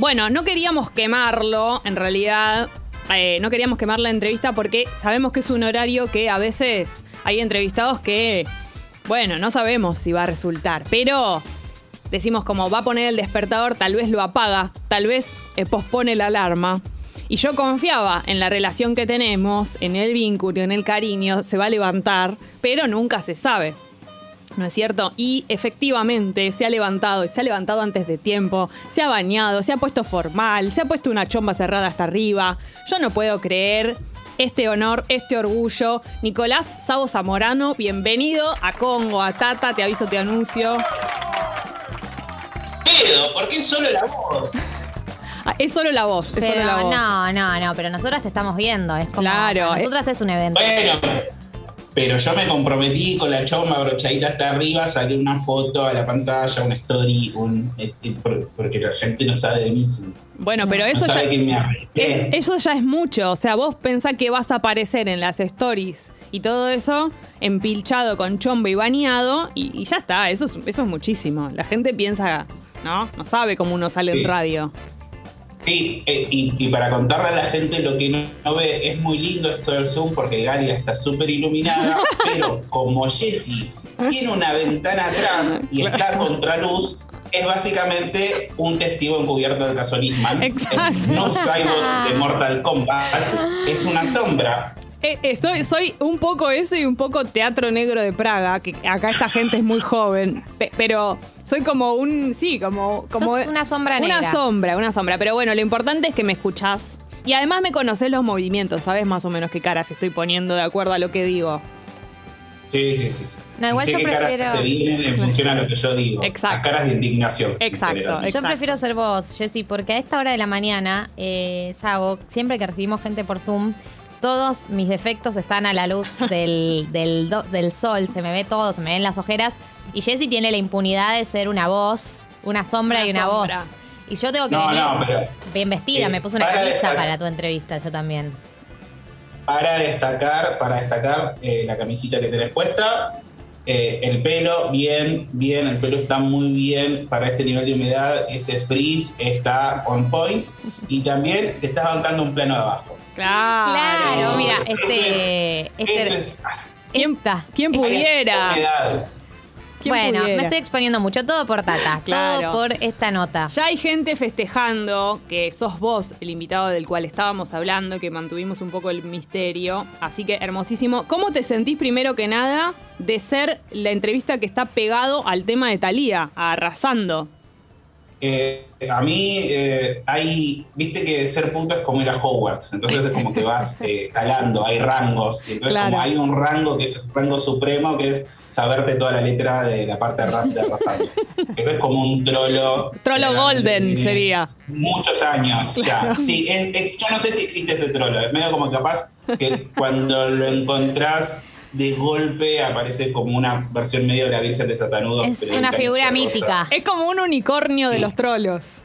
Bueno, no queríamos quemarlo, en realidad. eh, no queríamos quemar la entrevista porque sabemos que es un horario que a veces hay entrevistados que, bueno, no sabemos si va a resultar. Pero decimos como va a poner el despertador, tal vez lo apaga, tal vez eh, pospone la alarma. Y yo confiaba en la relación que tenemos, en el vínculo, en el cariño, se va a levantar, pero nunca se sabe. ¿No es cierto? Y efectivamente se ha levantado y se ha levantado antes de tiempo, se ha bañado, se ha puesto formal, se ha puesto una chomba cerrada hasta arriba. Yo no puedo creer este honor, este orgullo. Nicolás Sabo Zamorano, bienvenido a Congo, a Tata, te aviso, te anuncio. Pedo, ¿por qué solo la voz? Ah, es solo la voz, es Pero solo la voz. no, no, no, pero nosotras te estamos viendo. Es como. Claro, para Nosotras es un evento. Bueno, pero yo me comprometí con la choma abrochadita hasta arriba, saqué una foto a la pantalla, una story, un, porque la gente no sabe de mí. Bueno, pero No eso ya, sabe que me es- eso ya es mucho. O sea, vos pensás que vas a aparecer en las stories y todo eso empilchado con chombo y bañado y, y ya está. Eso es, eso es muchísimo. La gente piensa, ¿no? No sabe cómo uno sale en Sí. radio. Sí, eh, y, y para contarle a la gente lo que no, no ve, es muy lindo esto del Zoom porque Galia está súper iluminada, pero como Jessie tiene una ventana atrás y está a contraluz, es básicamente un testigo encubierto del caso Nisman. Exacto. Es no Cybot de Mortal Kombat, es una sombra. Eh, Estoy, soy un poco eso y un poco teatro negro de Praga, que acá esta gente es muy joven, pe- pero soy como un, sí, como... como Sos una sombra Una negra. sombra, una sombra, pero bueno, lo importante es que me escuchás y además me conocés los movimientos, sabes más o menos qué caras estoy poniendo de acuerdo a lo que digo. Sí, sí, sí. sí. No, igual sé yo qué caras prefiero- se vienen en función a lo que yo digo. Exacto. Las caras de indignación. Exacto. Yo Exacto. prefiero ser vos, Jessy, porque a esta hora de la mañana, eh, Sago, siempre que recibimos gente por Zoom, todos mis defectos están a la luz del, del, do- del sol, se me ve todo, se me ven las ojeras. Y Jessy tiene la impunidad de ser una voz, una sombra Una y una sombra. voz. Y yo tengo que No, venir no, pero- bien vestida, eh, me puse una para camisa destacar- para tu entrevista, yo también. Para destacar, para destacar eh, la camisita que tenés puesta, eh, el pelo, bien, bien, el pelo está muy bien para este nivel de humedad, ese frizz está on point y también te estás bancando un plano de abajo. Claro. Claro, mira, este. es- este es- ah, ¿Quién, esta. quién pudiera? Humedad. ¿Quién Bueno, pudiera? me estoy exponiendo mucho, todo por Tata, Claro. todo por esta nota. Ya hay gente festejando que sos vos el invitado del cual estábamos hablando, que mantuvimos un poco el misterio. Así que hermosísimo. ¿Cómo te sentís primero que nada de ser la entrevista que está pegado al tema de Thalía, arrasando? Eh, a mí eh, hay, viste que ser puto es como ir a Hogwarts, entonces es como que vas eh, hay rangos, y entonces Claro. como hay un rango que es el rango supremo, que es saberte toda la letra de la parte de rap de Arrasando. que es como un trolo. Trolo golden sería. Muchos años ya. Sí, es- es- yo no sé si existe ese trolo, es medio como capaz que cuando lo encontrás de golpe aparece como una versión medio de la Virgen de Satanudo. Es una figura rosa. mítica. Es como un unicornio de Sí. los trolos.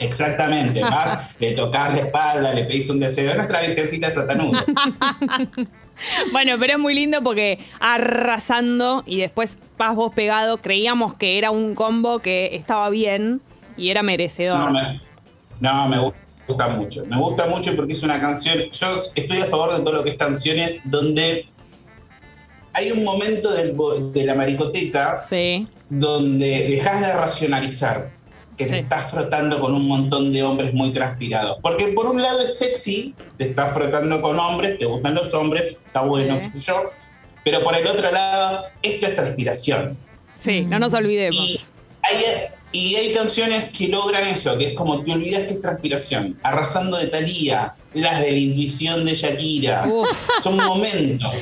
Exactamente, vas, le tocas la espalda, le pedís un deseo. Es nuestra virgencita de Satanudo. Bueno, pero es muy lindo porque arrasando y después vas vos pegado, creíamos que era un combo que estaba bien y era merecedor. No, me, no, me gusta mucho. Me gusta mucho porque es una canción. Yo estoy a favor de todo lo que es canciones donde hay un momento del de la maricoteca Sí. donde dejas de racionalizar que te estás frotando con un montón de hombres muy transpirados. Porque por un lado es sexy, te estás frotando con hombres, te gustan los hombres, está bueno, Sí. qué sé yo. Pero por el otro lado, esto es transpiración. Sí, no nos Y olvidemos. hay, y hay canciones que logran eso, que es como te olvidas que es transpiración. Arrasando de Thalía, las de la intuición de Shakira. Uf. Son momentos,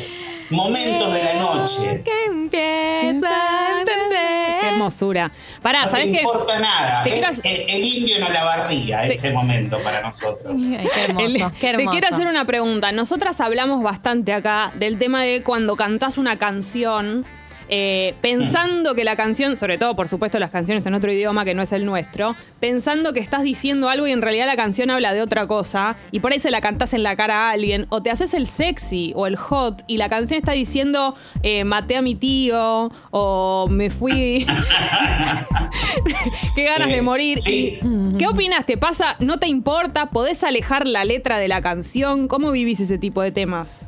momentos de la noche. Que empieza a entender. Qué hermosura. Pará, No te ¿sabés qué? importa nada. Te Es- quiero- el, el indio no la barría ese momento para nosotros. Ay, qué hermoso, El- qué hermoso. Te quiero hacer una pregunta. Nosotras hablamos bastante acá del tema de cuando cantás una canción eh, pensando que la canción, sobre todo por supuesto las canciones en otro idioma que no es el nuestro, pensando que estás diciendo algo y en realidad la canción habla de otra cosa y por ahí se la cantás en la cara a alguien o te haces el sexy o el hot y la canción está diciendo eh, maté a mi tío o me fui, qué ganas de Eh, morir. sí. ¿Qué opinas? ¿Te pasa? ¿No te importa? ¿Podés alejar la letra de la canción? ¿Cómo vivís ese tipo de temas?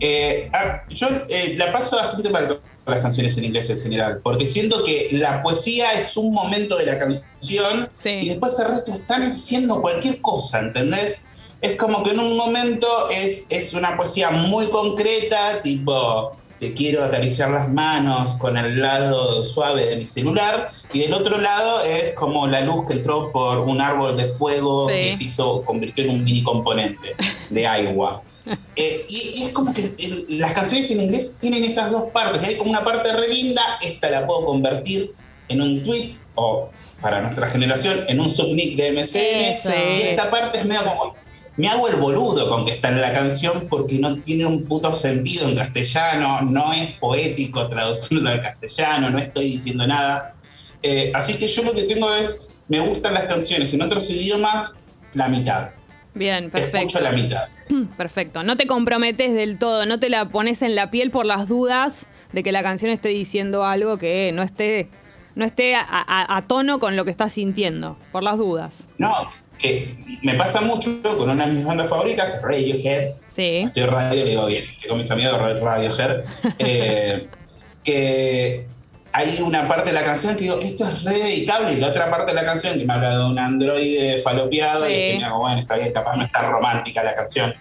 Eh, ah, yo eh, la paso bastante todas las canciones en inglés en general, porque siento que la poesía es un momento de la canción Sí. y después el resto están diciendo cualquier cosa, ¿entendés? Es como que en un momento es, es una poesía muy concreta, tipo, te quiero acariciar las manos con el lado suave de mi celular, y del otro lado es como la luz que entró por un árbol de fuego Sí. que se hizo, convirtió en un mini componente de agua. Eh, y, y es como que las canciones en inglés tienen esas dos partes. Hay como una parte re linda, esta la puedo convertir en un tweet o para nuestra generación en un subnick de MCN. Eso. Y esta parte es medio como. Me hago el boludo con que está en la canción porque no tiene un puto sentido en castellano, no es poético traducirlo al castellano, no estoy diciendo nada. Eh, así que yo lo que tengo es, me gustan las canciones en otros idiomas, la mitad. Bien, perfecto. Escucho la mitad. Perfecto. No te comprometes del todo, no te la pones en la piel por las dudas de que la canción esté diciendo algo que no esté, no esté a, a- a tono con lo que estás sintiendo, por las dudas. No, que me pasa mucho con una de mis bandas favoritas, Radiohead. Sí. Estoy radio, le digo bien, estoy con mis amigos de Radiohead. eh, que hay una parte de la canción que digo, esto es re dedicable, y la otra parte de la canción que me habla de un androide falopeado, Sí. y es que me hago, bueno, está bien, capaz no está romántica la canción.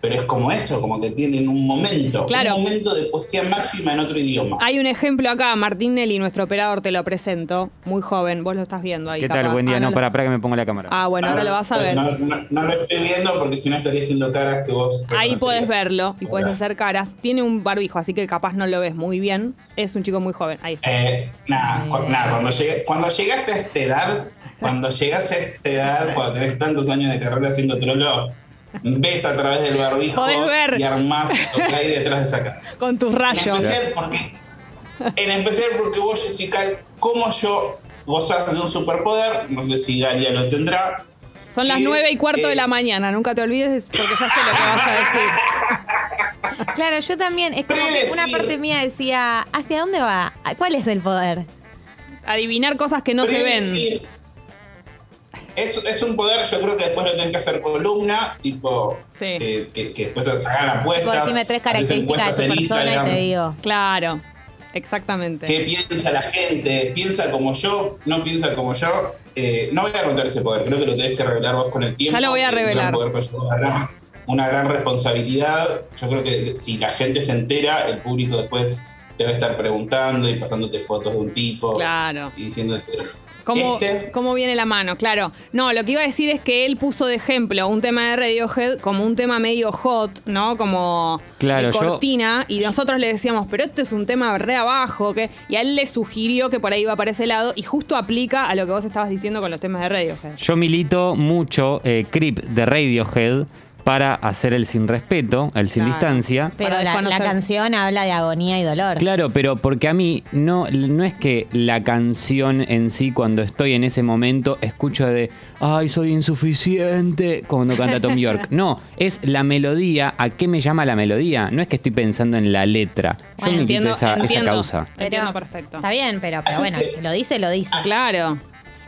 Pero es como eso, como que tienen un momento, Claro. un momento de poesía máxima en otro idioma. Hay un ejemplo acá, Martín Nelly, nuestro operador, te lo presento, muy joven, vos lo estás viendo ahí. ¿Qué tal? Buen día. Ah, no, para, para que me ponga la cámara. Ah, bueno, ahora lo vas a ver. No, no- no lo estoy viendo porque si no estaría haciendo caras que vos. Ahí podés verlo y puedes hacer caras. Tiene un barbijo, así que capaz no lo ves muy bien. Es un chico muy joven. Ahí está. Eh, nada, cu- nada, cuando, llegue- cuando llegas a esta edad, cuando llegas a esta edad, cuando tenés tantos años de carrera haciendo trolo, ves a través del barbijo Podés ver. y armás lo que hay detrás de esa cara. Con tus En rayos. especial porque, en especial porque vos, Jessica, como yo, gozás de un superpoder, no sé si Galia lo tendrá. Son las nueve y cuarto eh, de la mañana. Nunca te olvides porque ya sé lo que vas a decir. Claro, yo también. Es como que una parte mía decía, ¿hacia dónde va? ¿Cuál es el poder? Adivinar cosas que no se ven. Es, es un poder, yo creo que después lo tenés que hacer columna, tipo, Sí. eh, que, que después hagan apuestas. Puedo decirme tres características de tu persona y te digo. Claro. Exactamente. ¿Qué piensa la gente? ¿Piensa como yo? ¿No piensa como yo? Eh, no voy a contar ese poder, creo que lo tenés que revelar vos con el tiempo. Ya lo voy a revelar. poder una gran, una gran responsabilidad. Yo creo que si la gente se entera, el público después te va a estar preguntando y pasándote fotos de un tipo. Claro. Y diciéndote. ¿Cómo, este, ¿Cómo viene la mano? Claro. No, lo que iba a decir es que él puso de ejemplo un tema de Radiohead como un tema medio hot, ¿no? Como Claro, de yo- cortina. Y nosotros le decíamos, pero este es un tema re abajo. que Y a él le sugirió que por ahí iba para ese lado. Y justo aplica a lo que vos estabas diciendo con los temas de Radiohead. Yo milito mucho eh, Creep de Radiohead para hacer el sin respeto, el sin Claro. distancia. Pero la, canción habla de agonía y dolor. Claro, pero porque a mí no, no es que la canción en sí, cuando estoy en ese momento, escucho de, ay, soy insuficiente, cuando canta Tom York. No, es la melodía, ¿a qué me llama la melodía? No es que estoy pensando en la letra. Yo Bueno, milito entiendo, esa, esa entiendo. causa. Entiendo perfecto. Está bien, pero, pero bueno, lo dice, lo dice. Claro.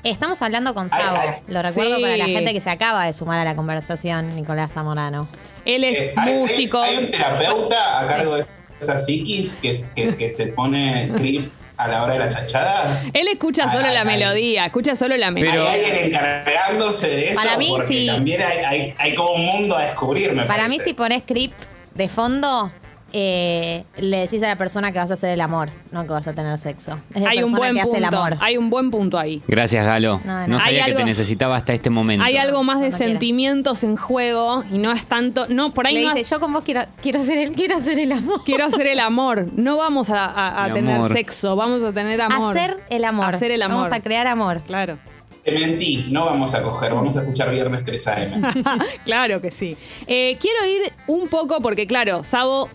Estamos hablando con Ay, Sabo. ay. Lo recuerdo Sí. para la gente que se acaba de sumar a la conversación, Nicolás Zamorano. Él es Eh, hay- hay- músico. Hay, un terapeuta a cargo de esa psiquis que, que, que se pone creep a la hora de la chachada. Él escucha Ay, solo ay, la ay. melodía, escucha solo la melodía. Pero- hay alguien encargándose de eso Para mí, porque sí. también hay, hay, hay como un mundo a descubrir, me Para mí, parece. si pones creep de fondo, eh, le decís a la persona que vas a hacer el amor, no que vas a tener sexo. Es la Hay un buen que hace el punto. amor. Hay un buen punto ahí. Gracias, Galo. No, No, no. sabía Hay que te algo- necesitaba hasta este momento. Hay algo más de sentimientos en juego y no es tanto. No, por ahí Le no dice, yo con vos quiero, quiero, hacer el, quiero hacer el amor. quiero hacer el amor. No vamos a, a- a Mi tener amor. sexo, vamos a tener amor. Hacer el amor. Hacer el amor. Vamos a crear amor. Claro. Te mentí, no vamos a coger, vamos a escuchar Viernes 3 AM. claro que sí. Eh, quiero ir un poco porque, claro, Sabo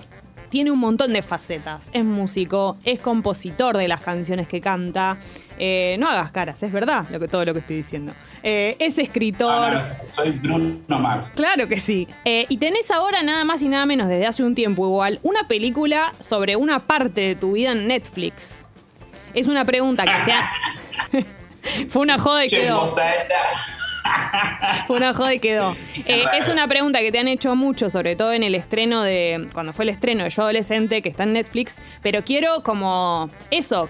tiene un montón de facetas. Es músico, es compositor de las canciones que canta. Eh, no hagas caras, es verdad lo que, todo lo que estoy diciendo. Eh, es escritor. Ah, soy Bruno Mars. Claro que sí. Eh, y tenés ahora nada más y nada menos desde hace un tiempo igual una película sobre una parte de tu vida en Netflix. Es una pregunta que te ha... Fue una joda y quedó. Fue una joda y quedó. Eh, es una pregunta que te han hecho mucho, sobre todo en el estreno de. Cuando fue el estreno de Yo Adolescente, que está en Netflix. Pero quiero como. Eso.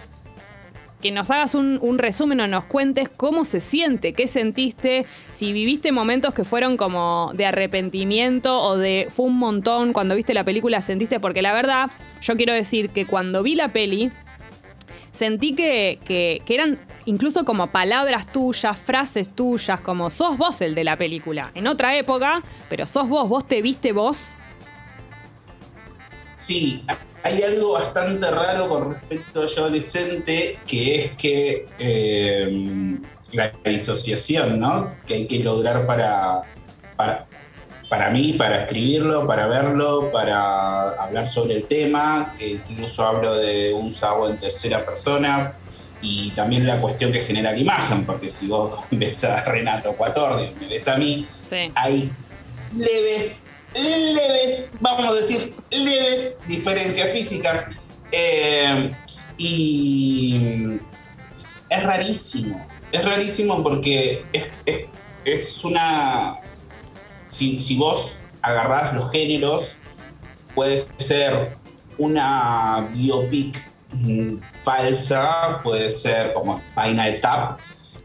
Que nos hagas un, un resumen o nos cuentes cómo se siente, qué sentiste, si viviste momentos que fueron como de arrepentimiento o de fue un montón cuando viste la película, sentiste, porque la verdad, yo quiero decir que cuando vi la peli, sentí que, que- que eran incluso como palabras tuyas, frases tuyas, como sos vos el de la película. En otra época, pero sos vos, vos te viste vos. Sí, hay algo bastante raro con respecto a yo adolescente, que es que eh, la disociación, ¿no? Que hay que lograr para, para, para mí, para escribirlo, para verlo, para hablar sobre el tema, que incluso hablo de un Sabo en tercera persona, y también la cuestión que genera la imagen, porque si vos ves a Renato Cuatordio y me ves a mí, Sí. hay leves, leves, vamos a decir, leves diferencias físicas. Eh, y es rarísimo, es rarísimo porque es, es- es una... Si, si vos agarrás los géneros, puede ser una biopic falsa, puede ser como Spinal Tap,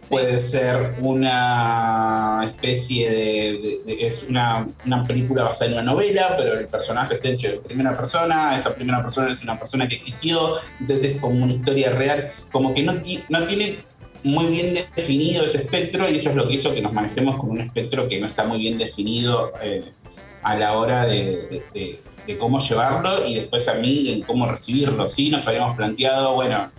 puede ser una especie de, de- de- es una, una película basada en una novela, pero el personaje está hecho de primera persona, esa primera persona es una persona que existió, entonces es como una historia real, como que no, ti- no tiene muy bien definido ese espectro y eso es lo que hizo que nos manejemos con un espectro que no está muy bien definido eh, a la hora de, de- de- cómo llevarlo y después a mí en cómo recibirlo. Sí, nos habíamos planteado, bueno,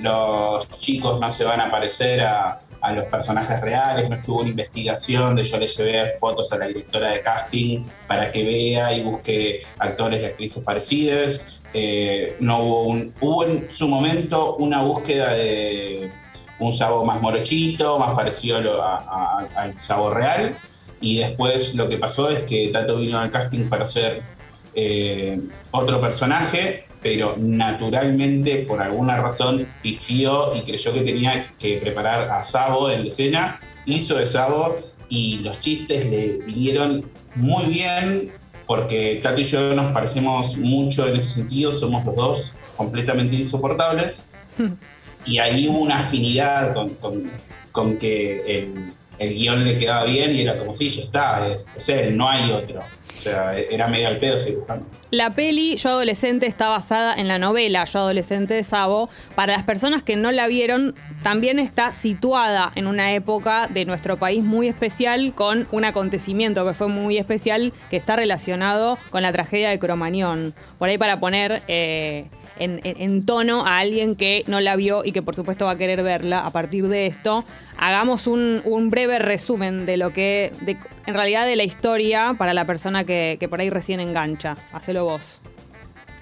los chicos no se van a parecer a, a los personajes reales, no estuvo una investigación de yo le llevé fotos a la directora de casting para que vea y busque actores y actrices parecidas. Eh, no hubo, un, hubo en su momento una búsqueda de un sabor más morochito, más parecido a- a- al sabor real. Y después lo que pasó es que Tato vino al casting para ser eh, otro personaje, pero naturalmente, por alguna razón, pifió y creyó que tenía que preparar a Sabo en la escena. Hizo de Sabo y los chistes le vinieron muy bien, porque Tato y yo nos parecemos mucho en ese sentido, somos los dos completamente insoportables. Y ahí hubo una afinidad con, con- con que el, el guion le quedaba bien y era como, sí, ya está, es, es él, no hay otro. Sea, era medio al pedo. La peli Yo Adolescente está basada en la novela Yo Adolescente de Sabo. Para las personas que no la vieron, también está situada en una época de nuestro país muy especial con un acontecimiento que fue muy especial que está relacionado con la tragedia de Cromañón. Por ahí para poner eh, en, tono a alguien que no la vio y que por supuesto va a querer verla a partir de esto. Hagamos un, breve resumen de lo que, de- en realidad de la historia para la persona que, por ahí recién engancha. Hacelo vos.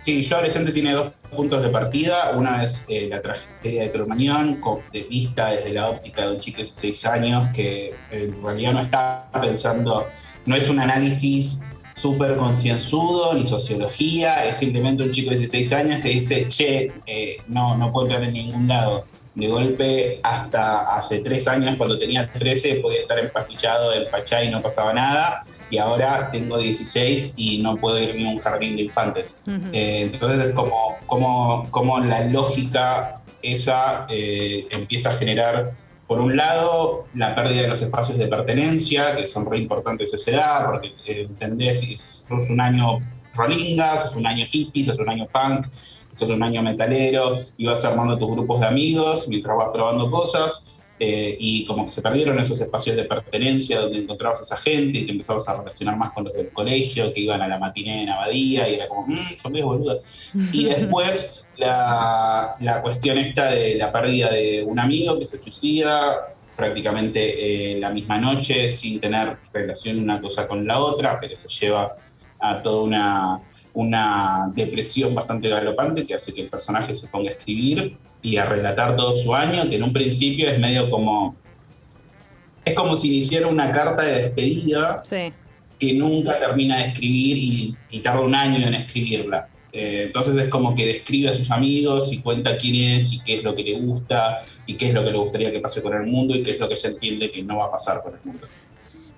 Sí, yo adolescente tiene dos puntos de partida. Una es eh, la tragedia de Cromañón, de vista desde la óptica de un chico de 16 años que en realidad no está pensando, no es un análisis súper concienzudo ni sociología, es simplemente un chico de 16 años que dice, che, eh, no, no puedo entrar en ningún lado. De golpe, hasta hace tres años, cuando tenía 13, podía estar empastillado en Pachá y no pasaba nada. Y ahora tengo 16 y no puedo ir ni a un jardín de infantes. Eh, entonces, es como, como, como la lógica esa eh, empieza a generar, por un lado, la pérdida de los espacios de pertenencia, que son re importantes a esa edad, porque eh, entendés que sos un año rolinga, sos un año hippie, sos un año punk, sos un año metalero, y vas armando tus grupos de amigos mientras vas probando cosas. Eh, y como que se perdieron esos espacios de pertenencia donde encontrabas a esa gente y te empezabas a relacionar más con los del colegio que iban a la matiné en Abadía y era como, mmm, son medio boludas. Y después la, la cuestión esta de la pérdida de un amigo que se suicida prácticamente eh, la misma noche sin tener relación una cosa con la otra, pero se lleva a toda una, una depresión bastante galopante que hace que el personaje se ponga a escribir y a relatar todo su año, que en un principio es medio como... Es como si iniciara una carta de despedida Sí. que nunca termina de escribir y, y tarda un año en escribirla. Eh, entonces es como que describe a sus amigos y cuenta quién es y qué es lo que le gusta y qué es lo que le gustaría que pase con el mundo y qué es lo que se entiende que no va a pasar con el mundo.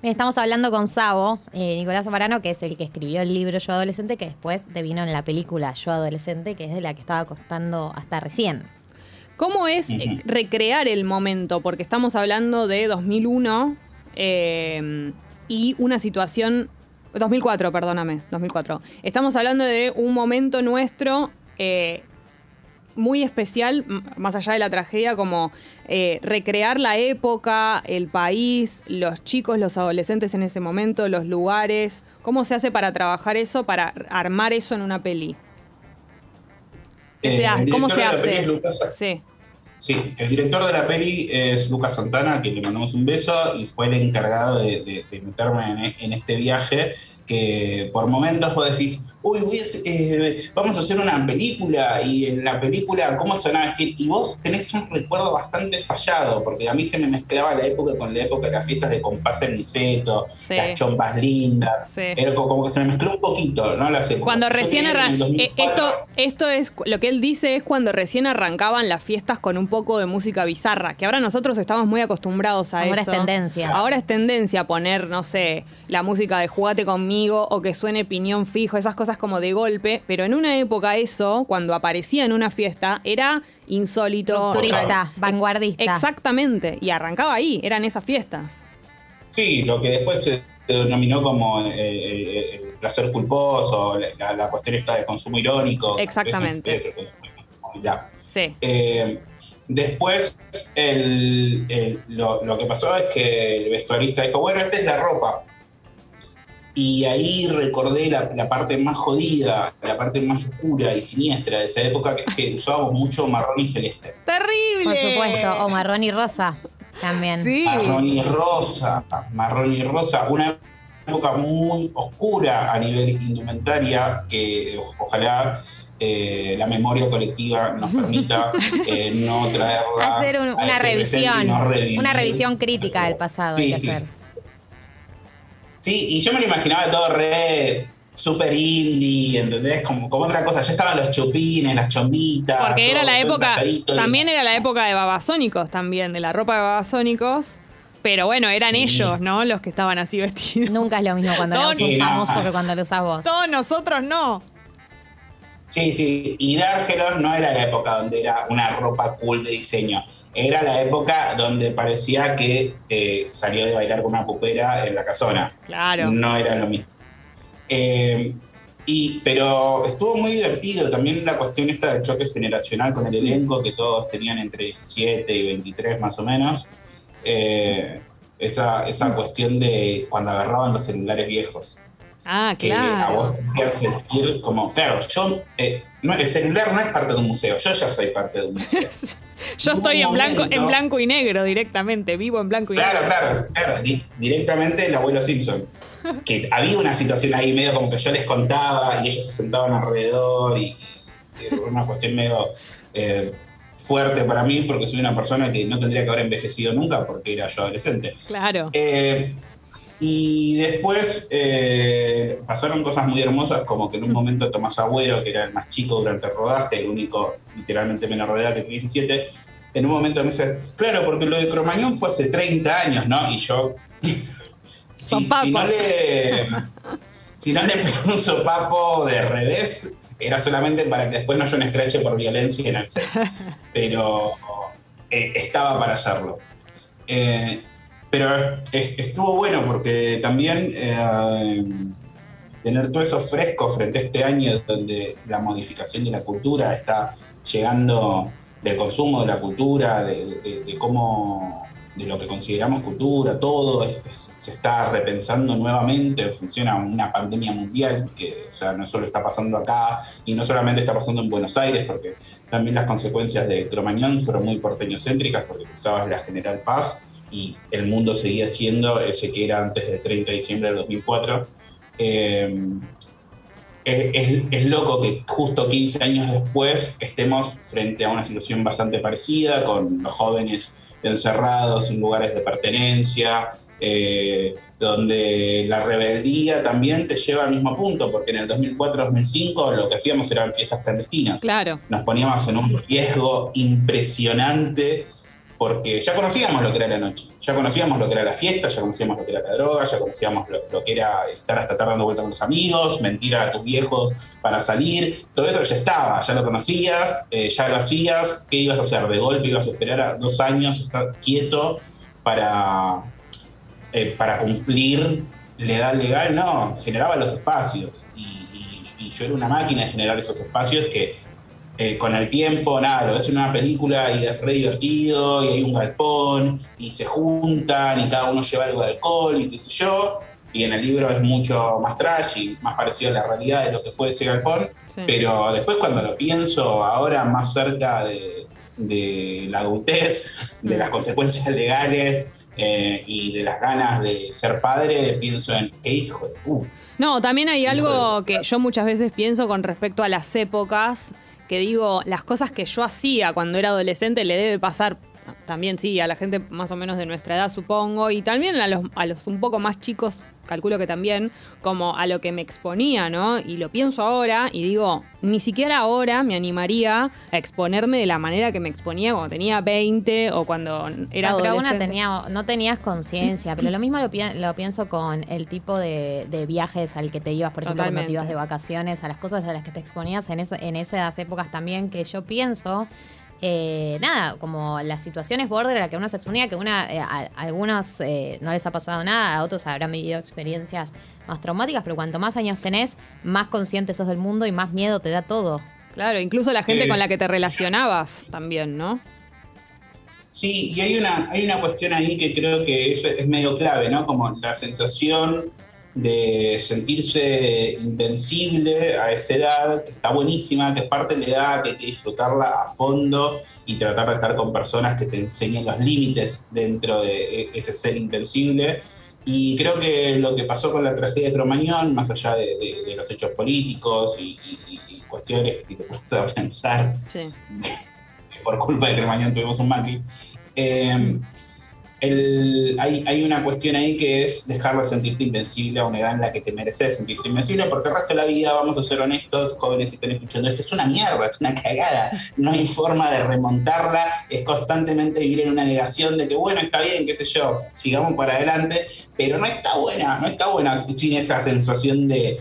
Estamos hablando con Sabo, eh, Nicolás Zamorano, que es el que escribió el libro Yo Adolescente, que después devino en la película Yo Adolescente, que es de la que estaba costando hasta recién. ¿Cómo es eh, recrear el momento? Porque estamos hablando de 2001 eh, y una situación... 2004, perdóname, 2004. Estamos hablando de un momento nuestro eh, muy especial, más allá de la tragedia, como eh, recrear la época, el país, los chicos, los adolescentes en ese momento, los lugares. ¿Cómo se hace para trabajar eso, para armar eso en una peli? ¿Qué se hace? el ¿Cómo se hace? Lucas- Sí. Sí, el director de la peli es Lucas Santana, a quien le mandamos un beso, y fue el encargado de, de- de meterme en, en este viaje que por momentos vos decís, uy, voy a eh, vamos a hacer una película, y en la película, ¿cómo se van a vestir? Y vos tenés un recuerdo bastante fallado, porque a mí se me mezclaba la época con la época de las fiestas de comparsa en Niceto, Sí. las chompas lindas, Sí. era como, que se me mezcló un poquito, ¿no? Las épocas. Cuando Yo recién vi en el arran- 2004, eh, esto, esto es lo que él dice es cuando recién arrancaban las fiestas con un poco de música bizarra, que ahora nosotros estamos muy acostumbrados a Ahora eso. es tendencia. Ahora es tendencia poner, no sé, la música de Jugate conmigo o que suene piñón fijo, esas cosas como de golpe, pero en una época eso, cuando aparecía en una fiesta, era insólito. Turista, vanguardista. Exactamente, y arrancaba ahí, eran esas fiestas. Sí, lo que después se denominó como eh, eh, el placer culposo, la, la cuestión esta de consumo irónico. Exactamente. Eso. Sí. Eh, después, el- el- lo, lo que pasó es que el vestuarista dijo, bueno, esta es la ropa. Y ahí recordé la, la parte más jodida, la parte más oscura y siniestra de esa época, que es que usábamos mucho marrón y celeste. ¡Terrible! Por supuesto. O marrón y rosa también. Sí. Marrón y rosa, marrón y rosa, una época muy oscura a nivel indumentaria que o- ojalá eh, la memoria colectiva nos permita eh, no traerla. Hacer un- a una este presente revisión, no una revisión crítica del pasado hay Sí, que sí. hacer. Sí, y yo me lo imaginaba todo re super indie, ¿entendés? Como, como otra cosa. Ya estaban los chupines, las chombitas. Porque era todo- la todo época, también era la época de babasónicos también, de la ropa de babasónicos. Pero bueno, eran Sí. ellos, ¿no? Los que estaban así vestidos. Nunca es lo mismo cuando lo Todo usa un ni- famoso no. que cuando lo usas vos. Todos nosotros no. Sí, sí, y D'Argelos no era la época donde era una ropa cool de diseño. Era la época donde parecía que eh, salió de bailar con una pupera en la casona. Claro. No era lo mismo. Eh, y, pero estuvo muy divertido también la cuestión esta del choque generacional con el elenco, que todos tenían entre 17 y 23 más o menos. Eh, esa, esa cuestión de cuando agarraban los celulares viejos Ah, que a claro. vos te hacían sentir como, claro, yo, eh, no, el celular no es parte de un museo, yo ya soy parte de un museo. Yo estoy en blanco, en blanco y negro directamente, vivo en blanco y Claro, negro. claro, claro, di- directamente el abuelo Simpson. Que había una situación ahí medio como que yo les contaba y ellos se sentaban alrededor y, y era una cuestión medio eh, fuerte para mí porque soy una persona que no tendría que haber envejecido nunca porque era yo adolescente. Claro. Eh, y después eh, pasaron cosas muy hermosas, como que en un momento Tomás Agüero, que era el más chico durante el rodaje, el único literalmente menor de edad que tenía 17, en un momento me dice, claro, porque lo de Cromañón fue hace 30 años, ¿no? Y yo, si, no le, si no le pegó un sopapo de revés, era solamente para que después no haya un estreche por violencia en el set. Pero eh, estaba para hacerlo. Eh, pero es- estuvo bueno porque también eh, tener todo eso fresco frente a este año donde la modificación de la cultura está llegando del consumo de la cultura, de, cómo de lo que consideramos cultura, todo se está repensando nuevamente en función a una pandemia mundial que o sea, no solo está pasando acá y no solamente está pasando en Buenos Aires, porque también las consecuencias de Cromañón fueron muy porteñocéntricas, porque cruzabas la General Paz y el mundo seguía siendo ese que era antes del 30 de diciembre del 2004. Eh, es, es- es loco que justo 15 años después estemos frente a una situación bastante parecida, con los jóvenes encerrados en lugares de pertenencia, eh, donde la rebeldía también te lleva al mismo punto, porque en el 2004-2005 lo que hacíamos eran fiestas clandestinas. Claro. Nos poníamos en un riesgo impresionante porque ya conocíamos lo que era la noche, ya conocíamos lo que era la fiesta, ya conocíamos lo que era la droga, ya conocíamos lo, que era estar hasta tarde dando vueltas con los amigos, mentir a tus viejos para salir, todo eso ya estaba, ya lo conocías, eh, ya lo hacías, ¿qué ibas a hacer? De golpe ibas a esperar a dos años, estar quieto para, eh, para cumplir la edad legal, no, generaba los espacios. Y yo era una máquina de generar esos espacios que eh, con el tiempo, nada, lo ves en una película y es re divertido y hay un galpón y se juntan y cada uno lleva algo de alcohol y qué sé yo. Y en el libro es mucho más trash y más parecido a la realidad de lo que fue ese galpón. Sí. Pero después cuando lo pienso ahora más cerca de, de la adultez, de las consecuencias legales eh, y de las ganas de ser padre, pienso en qué hijo de puta. No, también hay algo que yo muchas veces pienso con respecto a las épocas, que digo, las cosas que yo hacía cuando era adolescente le debe pasar también, sí, a la gente más o menos de nuestra edad, supongo, y también a los, a los un poco más chicos, calculo que también, como a lo que me exponía, ¿no? Y lo pienso ahora y digo, ni siquiera ahora me animaría a exponerme de la manera que me exponía cuando tenía 20 o cuando era No, pero una tenía, no tenías conciencia, pero lo mismo lo, pi- lo pienso con el tipo de, de viajes al que te ibas, por ejemplo, cuando te ibas de vacaciones, a las cosas a las que te exponías en, en esas épocas también, que yo pienso, eh, nada, como las situaciones border a las que uno se exponía, que una, eh, a, a algunos eh, no les ha pasado nada, a otros habrán vivido experiencias más traumáticas, pero cuanto más años tenés, más consciente sos del mundo y más miedo te da todo. Claro, incluso la gente Eh. con la que te relacionabas también, ¿no? Sí, y hay una, hay una cuestión ahí que creo que es, es medio clave, ¿no? Como la sensación de sentirse invencible a esa edad, que está buenísima, que es parte de la edad, que hay que disfrutarla a fondo y tratar de estar con personas que te enseñen los límites dentro de e- ese ser invencible. Y creo que lo que pasó con la tragedia de Cromañón, más allá de, de- de los hechos políticos y, y- y cuestiones que si te pones a pensar, Sí. por culpa de Cremañón tuvimos un Macri. Eh, hay, una cuestión ahí que es dejar de sentirte invencible a una edad en la que te mereces sentirte invencible, porque el resto de la vida, vamos a ser honestos, jóvenes si están escuchando esto, es una mierda, es una cagada, no hay forma de remontarla, es constantemente vivir en una negación de que, bueno, está bien, qué sé yo, sigamos para adelante, pero no está buena, no está buena sin esa sensación de,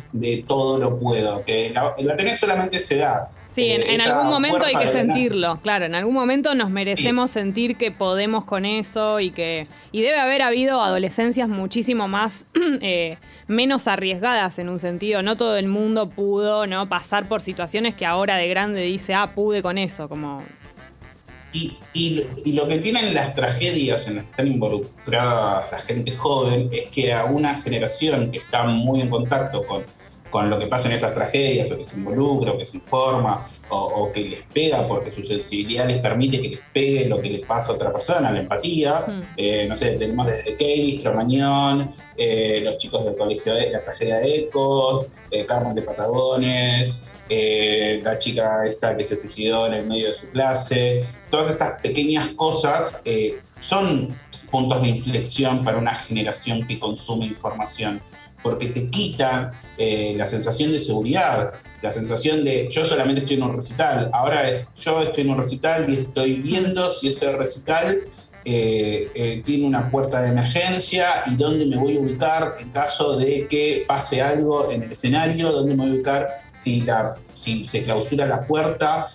todo lo puedo, que la, la tenés solamente esa edad. Sí, en, Eh, en algún momento hay que sentirlo, claro, en algún momento nos merecemos sentir que podemos con eso y que y debe haber habido adolescencias muchísimo más eh, menos arriesgadas en un sentido, no todo el mundo pudo no pasar por situaciones que ahora de grande dice, ah, pude con eso, como Y, y- y lo que tienen las tragedias en las que están involucradas la gente joven es que a una generación que está muy en contacto con, con lo que pasa en esas tragedias, o que se involucra, o que se informa, o, o que les pega porque su sensibilidad les permite que les pegue lo que les pasa a otra persona, la empatía. Mm. Eh, no sé, tenemos desde Keylis, Cromañón, eh, los chicos del colegio de la tragedia de Ecos, eh, Carmen de Patagones, eh, la chica esta que se suicidó en el medio de su clase. Todas estas pequeñas cosas eh, son puntos de inflexión para una generación que consume información, porque te quitan eh, la sensación de seguridad, la sensación de yo solamente estoy en un recital, ahora es yo estoy en un recital y estoy viendo si ese recital eh, eh, tiene una puerta de emergencia y dónde me voy a ubicar en caso de que pase algo en el escenario, dónde me voy a ubicar si, se clausura la puerta,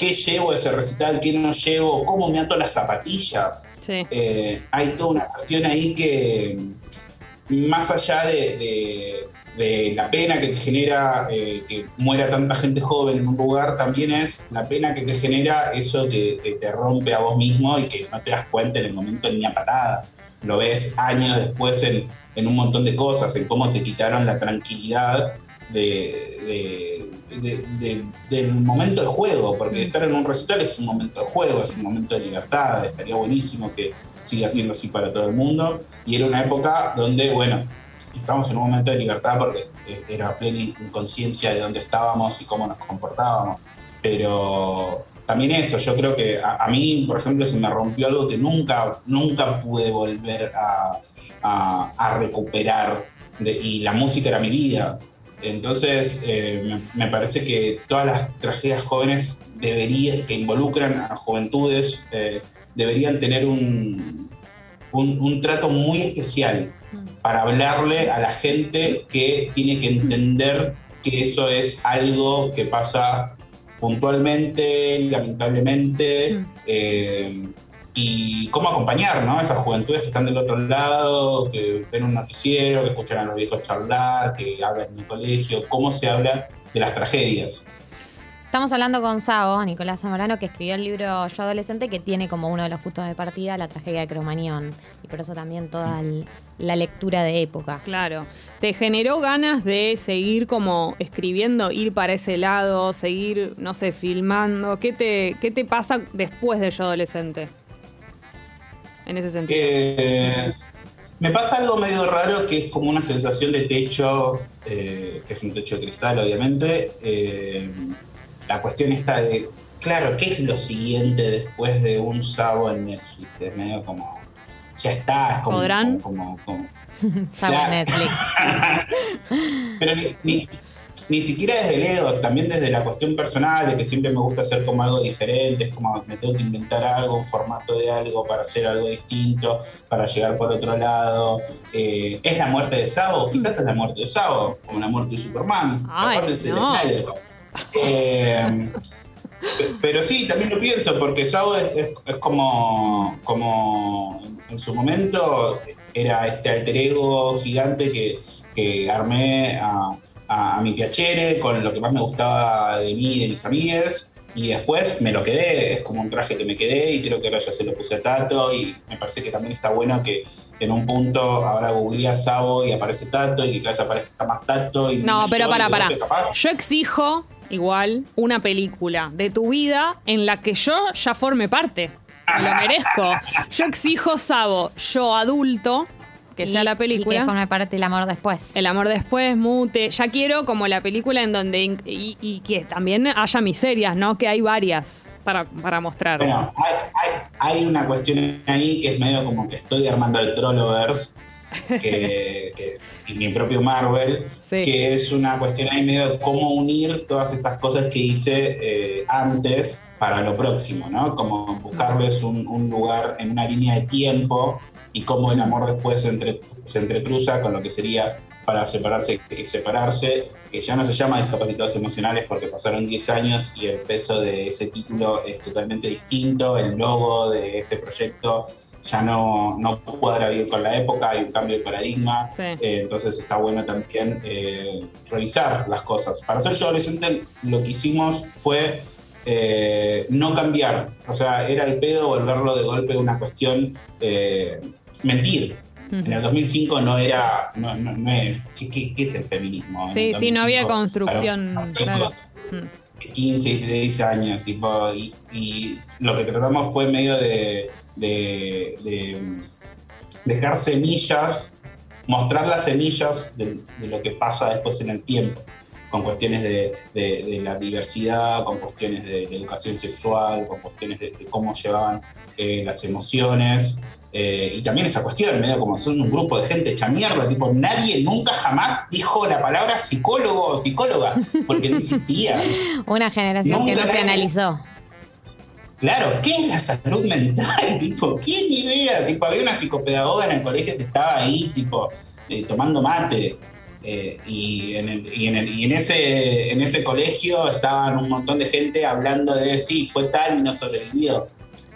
qué llevo a ese recital, qué no llevo, cómo me ato las zapatillas. sí. Eh, hay toda una cuestión ahí que, más allá de, de- de la pena que te genera eh, que muera tanta gente joven en un lugar, también es la pena que te genera eso que, que te rompe a vos mismo y que no te das cuenta en el momento ni a patada. Lo ves años después en, en un montón de cosas, en cómo te quitaron la tranquilidad de- de- de- de- del momento de juego, porque estar en un recital es un momento de juego, es un momento de libertad, estaría buenísimo que siga siendo así para todo el mundo. Y era una época donde, bueno, estamos en un momento de libertad porque era plena inconsciencia de dónde estábamos y cómo nos comportábamos. Pero también eso, yo creo que a, mí, por ejemplo, se me rompió algo que nunca, nunca pude volver a, recuperar. y la música era mi vida. Entonces, eh, me, parece que todas las tragedias jóvenes deberían, que involucran a juventudes eh, deberían tener un, un, trato muy especial para hablarle a la gente que tiene que entender que eso es algo que pasa puntualmente, lamentablemente, eh, y cómo acompañar ¿no? a esas juventudes que están del otro lado, que ven un noticiero, que escuchan a los viejos charlar, que hablan en el colegio, cómo se habla de las tragedias. Estamos hablando con Sabo, Nicolás Zamorano, que escribió el libro Yo Adolescente, que tiene como uno de los puntos de partida la tragedia de Cromañón. Y por eso también toda la lectura de época. Claro. ¿Te generó ganas de seguir como escribiendo, ir para ese lado, seguir, no sé, filmando? ¿Qué te, qué te pasa después de Yo Adolescente? En ese sentido. Eh, me pasa algo medio raro que es como una sensación de techo, eh, que es un techo de cristal, obviamente. Eh, la cuestión está de, claro, ¿qué es lo siguiente después de un sábado en Netflix? Es medio como, ya está, es como... ¿Podrán? Como, como, Netflix. Pero ni, ni, siquiera desde el ego, también desde la cuestión personal, de que siempre me gusta hacer como algo diferente, es como me tengo que inventar algo, un formato de algo para hacer algo distinto, para llegar por otro lado. Eh, ¿Es la muerte de Sabo? Quizás es la muerte de Sabo, como la muerte de Superman. Ay, es el eh, pero sí, también lo pienso, porque Sao es, como, como en su momento era este alter ego gigante que, que armé a, a, mi piacere con lo que más me gustaba de mí y de mis amigas. Y después me lo quedé, es como un traje que me quedé y creo que ahora ya se lo puse a Tato y me parece que también está bueno que en un punto ahora a Sabo y aparece Tato y que cada vez aparezca más Tato. Y no, pero para, para. Yo exijo igual una película de tu vida en la que yo ya forme parte. lo merezco. Yo exijo Sabo, yo adulto, que sea la película. Y que forme parte el amor después. El amor después, mute. Ya quiero como la película en donde. Y, que también haya miserias, ¿no? Que hay varias para, para mostrar. Bueno, hay, una cuestión ahí que es medio como que estoy armando el Trolloverse que, y mi propio Marvel, que es una cuestión ahí medio de cómo unir todas estas cosas que hice eh, antes para lo próximo, ¿no? Como buscarles un, lugar en una línea de tiempo y cómo el amor después se, entre, se entrecruza con lo que sería para separarse que separarse, que ya no se llama discapacitados emocionales porque pasaron 10 años y el peso de ese título es totalmente distinto, el logo de ese proyecto ya no, no cuadra bien con la época, hay un cambio de paradigma, eh, entonces está bueno también eh, revisar las cosas. Para ser yo adolescente lo que hicimos fue eh, no cambiar, o sea, era el pedo volverlo de golpe una cuestión mentir. En el 2005 no era, no, no, ¿qué, es el feminismo? Sí, sí, no había construcción. 15, 16 años, tipo, y, y, lo que tratamos fue medio de, de, dejar semillas, mostrar las semillas de, lo que pasa después en el tiempo, con cuestiones de, la diversidad, con cuestiones de, educación sexual, con cuestiones de, cómo llevaban eh, las emociones. Eh, y también esa cuestión, medio como son un grupo de gente hecha mierda, tipo, nadie nunca jamás dijo la palabra psicólogo o psicóloga, porque no existía. Una generación que no se analizó. Claro, ¿qué es la salud mental? Tipo, ¿qué idea? Tipo, había una psicopedagoga en el colegio que estaba ahí, tipo, eh, tomando mate. Eh, y, en ese, en ese colegio estaban un montón de gente hablando de sí, fue tal y no sobrevivió.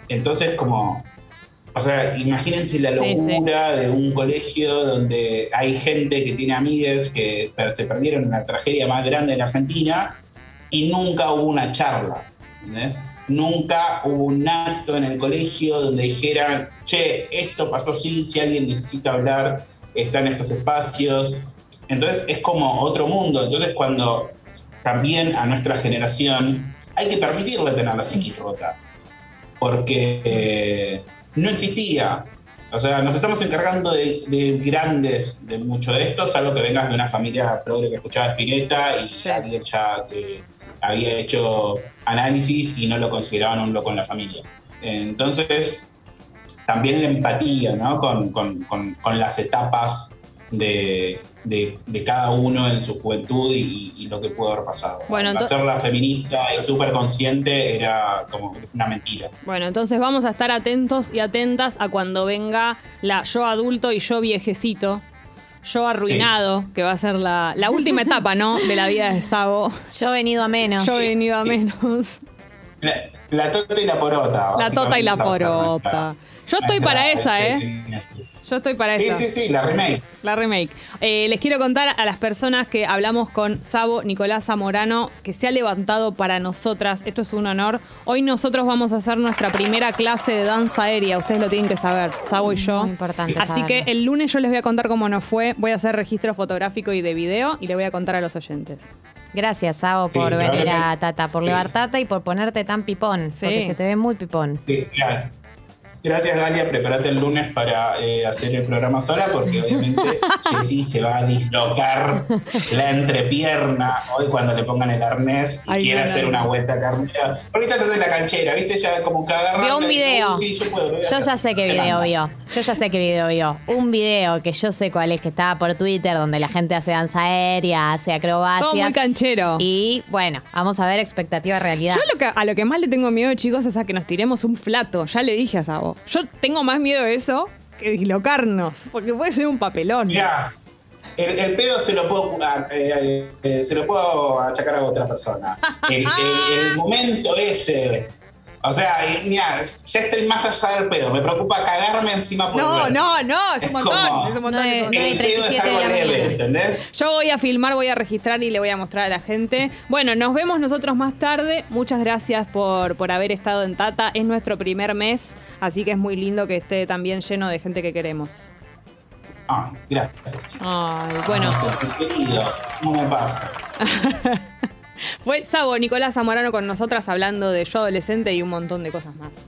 Entonces, como, o sea, imagínense la locura de un colegio donde hay gente que tiene amigas que se perdieron en la tragedia más grande de la Argentina y nunca hubo una charla. ¿entendés? nunca hubo un acto en el colegio donde dijeran, che, esto pasó así, si alguien necesita hablar, está en estos espacios. Entonces es como otro mundo. Entonces cuando también a nuestra generación hay que permitirle tener la psiquis rota, porque eh, no existía. O sea, nos estamos encargando de, de grandes, de mucho de esto, salvo que vengas de una familia progre que escuchaba Spinetta y Sí. alguien ya que había hecho análisis y no lo consideraban un loco en la familia. Entonces, también la empatía, ¿no? Con, con- con- con las etapas de, de- de cada uno en su juventud y, y lo que pudo haber pasado. Bueno, Hacerla feminista y súper consciente era como es una mentira. Bueno, entonces vamos a estar atentos y atentas a cuando venga la yo adulto y yo viejecito. Yo arruinado, que va a ser la, la última etapa, ¿no? De la vida de Sabo. Yo he venido a menos. Yo he venido a menos. La, la tota y la porota. La tota y la porota. Yo estoy para esa. ¿eh? Yo estoy para Sí, esa. sí, sí, la remake. La remake. Eh, les quiero contar a las personas que hablamos con Sabo Nicolás Zamorano, que se ha levantado para nosotras. Esto es un honor. Hoy nosotros vamos a hacer nuestra primera clase de danza aérea. Ustedes lo tienen que saber, Sabo y yo. Muy importante Así saberlo. que el lunes yo les voy a contar cómo nos fue. Voy a hacer registro fotográfico y de video y le voy a contar a los oyentes. Gracias, Sabo, Sí, por venir a Tata, por sí. levantarte y por ponerte tan pipón. Sí. Porque se te ve muy pipón. Sí, gracias. Gracias, Galia. Prepárate el lunes para eh, hacer el programa sola, porque obviamente Jessy se va a dislocar la entrepierna hoy cuando le pongan el arnés y Ay, no, no, hacer una vuelta carnera. Porque ella se hace la canchera, ¿viste? Ya como que agarra. Vio un dice, video. "Uy, sí, yo puedo, lo voy a Yo hacer". ya sé qué Se video vio. Yo ya sé qué video vio. Un video que yo sé cuál es, que estaba por Twitter, donde la gente hace danza aérea, hace acrobacias. Todo muy canchero. Y bueno, vamos a ver expectativa realidad. Yo lo que, a lo que más le tengo miedo, chicos, es a que nos tiremos un flato. Ya le dije a Sabo. Yo tengo más miedo de eso que dislocarnos, porque puede ser un papelón. Mirá, el, pedo se lo puedo ah, eh, eh, se lo puedo achacar a otra persona. El momento ese. O sea, mira, ya estoy más allá del pedo. Me preocupa cagarme encima por No, ver. no, no, es un Es montón. como- es un montón, No es un montón. no El pedo es 37 de algo leve. ¿entendés? Yo voy a filmar, voy a registrar y le voy a mostrar a la gente. Bueno, nos vemos nosotros más tarde. Muchas gracias por, por haber estado en Tata. Es nuestro primer mes, así que es muy lindo que esté también lleno de gente que queremos. Ah, gracias, chicos. Ay, bueno. Gracias, querido. No me pasa. Fue Sabo Nicolás Zamorano con nosotras hablando de yo adolescente y un montón de cosas más.